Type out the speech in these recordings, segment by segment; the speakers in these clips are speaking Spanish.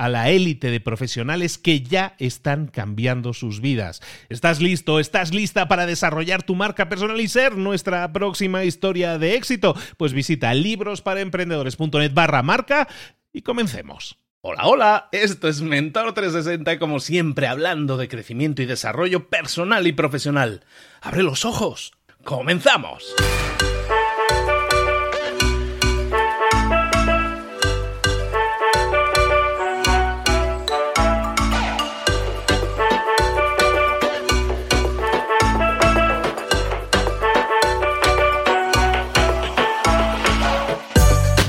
a la élite de profesionales que ya están cambiando sus vidas. ¿Estás listo? ¿Estás lista para desarrollar tu marca personal y ser nuestra próxima historia de éxito? Pues visita librosparaemprendedores.net barra marca y comencemos. Hola, hola, esto es Mentor 360 como siempre hablando de crecimiento y desarrollo personal y profesional. Abre los ojos. ¡Comenzamos!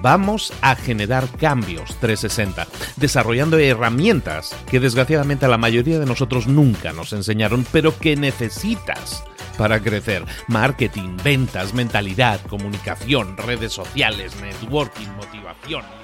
Vamos a generar cambios 360, desarrollando herramientas que desgraciadamente a la mayoría de nosotros nunca nos enseñaron, pero que necesitas para crecer. Marketing, ventas, mentalidad, comunicación, redes sociales, networking, motivación.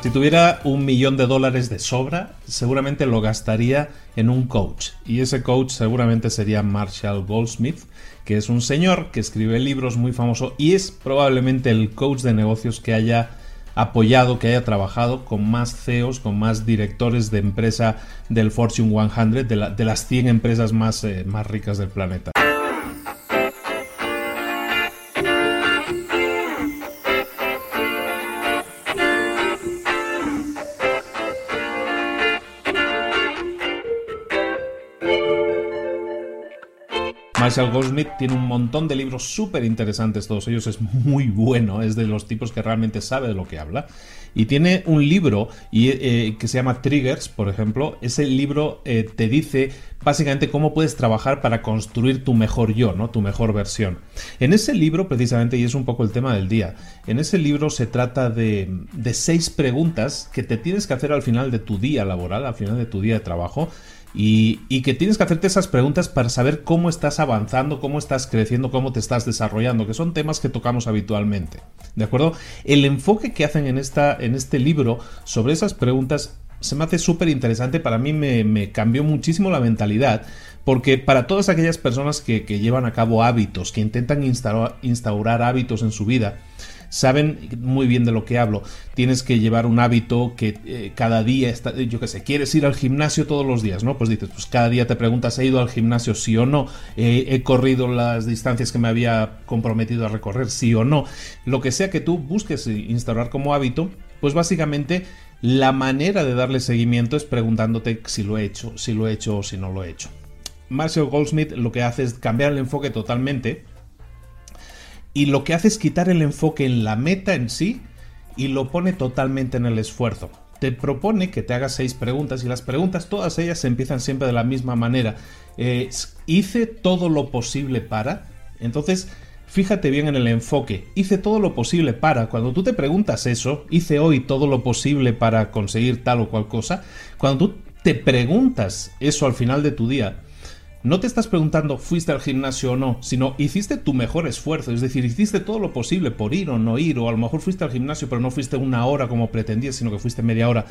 Si tuviera un millón de dólares de sobra, seguramente lo gastaría en un coach. Y ese coach seguramente sería Marshall Goldsmith, que es un señor que escribe libros muy famoso y es probablemente el coach de negocios que haya apoyado, que haya trabajado con más CEOs, con más directores de empresa del Fortune 100, de, las 100 empresas más, eh, más ricas del planeta. Marshall Goldsmith tiene un montón de libros súper interesantes, todos ellos es muy bueno, es de los tipos que realmente sabe de lo que habla. Y tiene un libro y, eh, que se llama Triggers, por ejemplo. Ese libro eh, te dice básicamente cómo puedes trabajar para construir tu mejor yo, ¿no? Tu mejor versión. En ese libro, precisamente, y es un poco el tema del día, en ese libro se trata de, de seis preguntas que te tienes que hacer al final de tu día laboral, al final de tu día de trabajo y, que tienes que hacerte esas preguntas para saber cómo estás avanzando, cómo estás creciendo, cómo te estás desarrollando, que son temas que tocamos habitualmente. ¿De acuerdo? El enfoque que hacen en, esta, en este libro sobre esas preguntas se me hace súper interesante, para mí me, cambió muchísimo la mentalidad, porque para todas aquellas personas que, llevan a cabo hábitos, que intentan instaurar hábitos en su vida, saben muy bien de lo que hablo. Tienes que llevar un hábito que eh, cada día, está, yo qué sé, quieres ir al gimnasio todos los días, ¿no? Pues dices, pues cada día te preguntas, ¿he ido al gimnasio sí o no? ¿He corrido las distancias que me había comprometido a recorrer sí o no? Lo que sea que tú busques instaurar como hábito, pues básicamente la manera de darle seguimiento es preguntándote si lo he hecho, si lo he hecho o si no lo he hecho. Marshall Goldsmith lo que hace es cambiar el enfoque totalmente y lo que hace es quitar el enfoque en la meta en sí y lo pone totalmente en el esfuerzo. Te propone que te hagas seis preguntas y las preguntas todas ellas empiezan siempre de la misma manera. Eh, hice todo lo posible para. Entonces, fíjate bien en el enfoque. Hice todo lo posible para. Cuando tú te preguntas eso, hice hoy todo lo posible para conseguir tal o cual cosa. Cuando tú te preguntas eso al final de tu día, no te estás preguntando fuiste al gimnasio o no, sino hiciste tu mejor esfuerzo, es decir, hiciste todo lo posible por ir o no ir, o a lo mejor fuiste al gimnasio pero no fuiste una hora como pretendías, sino que fuiste media hora.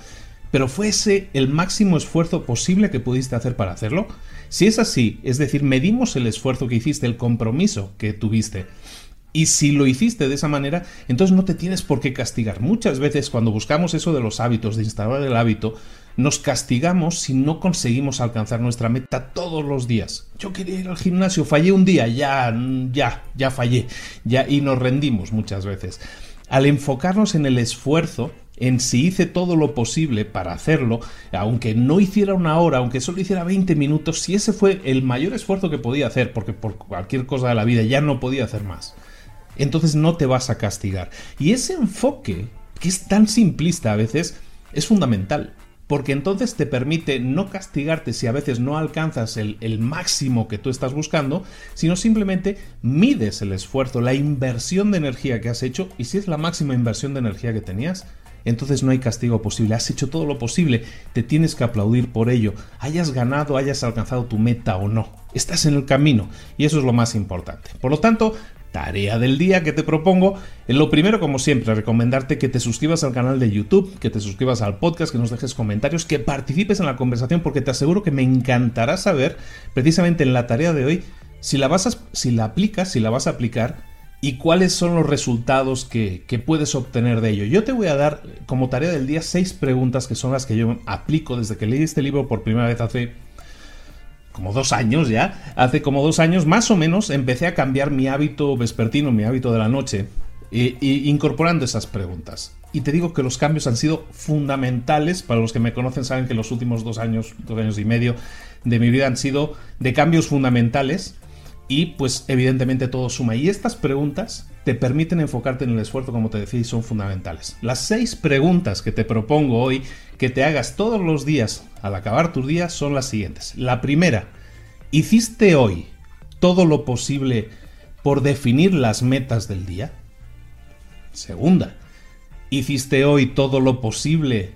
Pero fue ese el máximo esfuerzo posible que pudiste hacer para hacerlo. Si es así, es decir, medimos el esfuerzo que hiciste, el compromiso que tuviste. Y si lo hiciste de esa manera, entonces no te tienes por qué castigar. Muchas veces cuando buscamos eso de los hábitos, de instalar el hábito, nos castigamos si no conseguimos alcanzar nuestra meta todos los días. Yo quería ir al gimnasio, fallé un día, ya, ya, ya fallé, ya, y nos rendimos muchas veces. Al enfocarnos en el esfuerzo, en si hice todo lo posible para hacerlo, aunque no hiciera una hora, aunque solo hiciera 20 minutos, si ese fue el mayor esfuerzo que podía hacer, porque por cualquier cosa de la vida ya no podía hacer más, entonces no te vas a castigar. Y ese enfoque, que es tan simplista a veces, es fundamental porque entonces te permite no castigarte si a veces no alcanzas el, máximo que tú estás buscando, sino simplemente mides el esfuerzo, la inversión de energía que has hecho y si es la máxima inversión de energía que tenías, entonces no hay castigo posible, has hecho todo lo posible, te tienes que aplaudir por ello, hayas ganado, hayas alcanzado tu meta o no, estás en el camino y eso es lo más importante. Por lo tanto, tarea del día que te propongo. Lo primero, como siempre, recomendarte que te suscribas al canal de YouTube, que te suscribas al podcast, que nos dejes comentarios, que participes en la conversación, porque te aseguro que me encantará saber, precisamente en la tarea de hoy, si la, vas a, si la aplicas, si la vas a aplicar y cuáles son los resultados que, que puedes obtener de ello. Yo te voy a dar como tarea del día seis preguntas que son las que yo aplico desde que leí este libro por primera vez hace como dos años ya, hace como dos años más o menos empecé a cambiar mi hábito vespertino, mi hábito de la noche, e, incorporando esas preguntas. Y te digo que los cambios han sido fundamentales, para los que me conocen saben que los últimos dos años, dos años y medio de mi vida han sido de cambios fundamentales y pues evidentemente todo suma. Y estas preguntas te permiten enfocarte en el esfuerzo, como te decía, y son fundamentales. Las seis preguntas que te propongo hoy que te hagas todos los días al acabar tus días son las siguientes. La primera, ¿hiciste hoy todo lo posible por definir las metas del día? Segunda, ¿hiciste hoy todo lo posible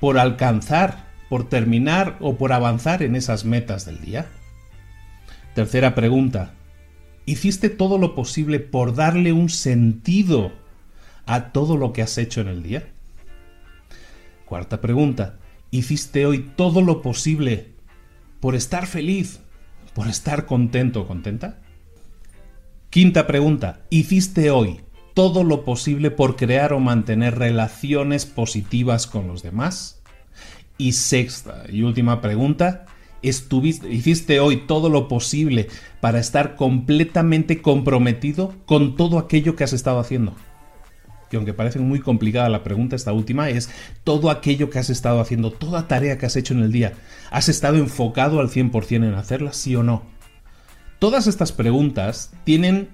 por alcanzar, por terminar o por avanzar en esas metas del día? Tercera pregunta, ¿hiciste todo lo posible por darle un sentido a todo lo que has hecho en el día? Cuarta pregunta, ¿hiciste hoy todo lo posible por estar feliz, por estar contento o contenta? Quinta pregunta, ¿hiciste hoy todo lo posible por crear o mantener relaciones positivas con los demás? Y sexta y última pregunta, ¿estuviste, ¿hiciste hoy todo lo posible para estar completamente comprometido con todo aquello que has estado haciendo? que aunque parece muy complicada la pregunta, esta última, es todo aquello que has estado haciendo, toda tarea que has hecho en el día, ¿has estado enfocado al 100% en hacerla, sí o no? Todas estas preguntas tienen,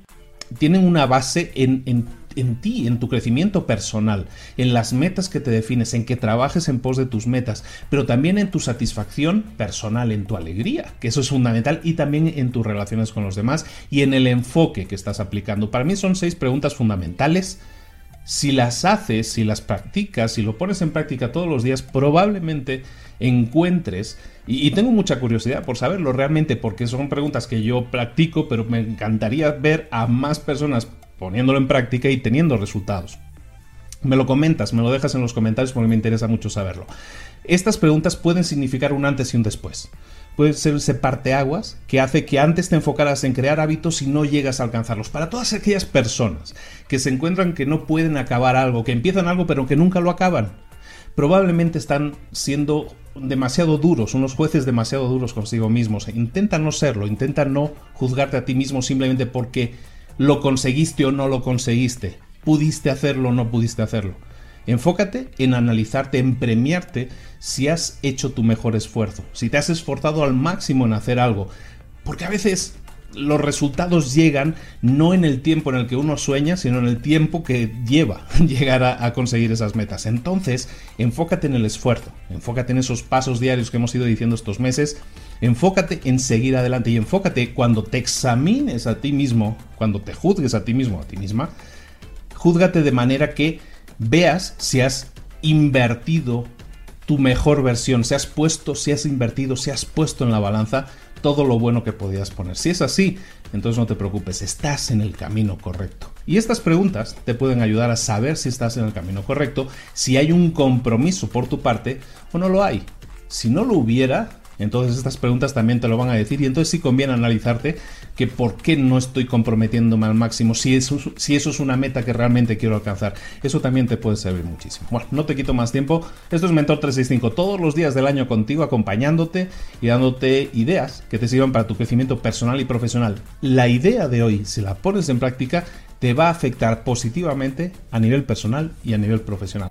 tienen una base en, en, en ti, en tu crecimiento personal, en las metas que te defines, en que trabajes en pos de tus metas, pero también en tu satisfacción personal, en tu alegría, que eso es fundamental, y también en tus relaciones con los demás y en el enfoque que estás aplicando. Para mí son seis preguntas fundamentales Si las haces, si las practicas, si lo pones en práctica todos los días, probablemente encuentres, y, tengo mucha curiosidad por saberlo realmente, porque son preguntas que yo practico, pero me encantaría ver a más personas poniéndolo en práctica y teniendo resultados. Me lo comentas, me lo dejas en los comentarios porque me interesa mucho saberlo. Estas preguntas pueden significar un antes y un después puede ser ese parteaguas que hace que antes te enfocaras en crear hábitos y no llegas a alcanzarlos. Para todas aquellas personas que se encuentran que no pueden acabar algo, que empiezan algo pero que nunca lo acaban, probablemente están siendo demasiado duros, unos jueces demasiado duros consigo mismos. Intenta no serlo, intenta no juzgarte a ti mismo simplemente porque lo conseguiste o no lo conseguiste, pudiste hacerlo o no pudiste hacerlo. Enfócate en analizarte, en premiarte si has hecho tu mejor esfuerzo, si te has esforzado al máximo en hacer algo. Porque a veces los resultados llegan no en el tiempo en el que uno sueña, sino en el tiempo que lleva llegar a, conseguir esas metas. Entonces, enfócate en el esfuerzo, enfócate en esos pasos diarios que hemos ido diciendo estos meses, enfócate en seguir adelante y enfócate cuando te examines a ti mismo, cuando te juzgues a ti mismo, a ti misma, júzgate de manera que veas si has invertido tu mejor versión, si has puesto, si has invertido, si has puesto en la balanza todo lo bueno que podías poner. Si es así, entonces no te preocupes, estás en el camino correcto. Y estas preguntas te pueden ayudar a saber si estás en el camino correcto, si hay un compromiso por tu parte o no lo hay. Si no lo hubiera, entonces estas preguntas también te lo van a decir y entonces sí conviene analizarte que por qué no estoy comprometiéndome al máximo, si eso, si eso es una meta que realmente quiero alcanzar. Eso también te puede servir muchísimo. Bueno, no te quito más tiempo. Esto es Mentor 365, todos los días del año contigo, acompañándote y dándote ideas que te sirvan para tu crecimiento personal y profesional. La idea de hoy, si la pones en práctica, te va a afectar positivamente a nivel personal y a nivel profesional.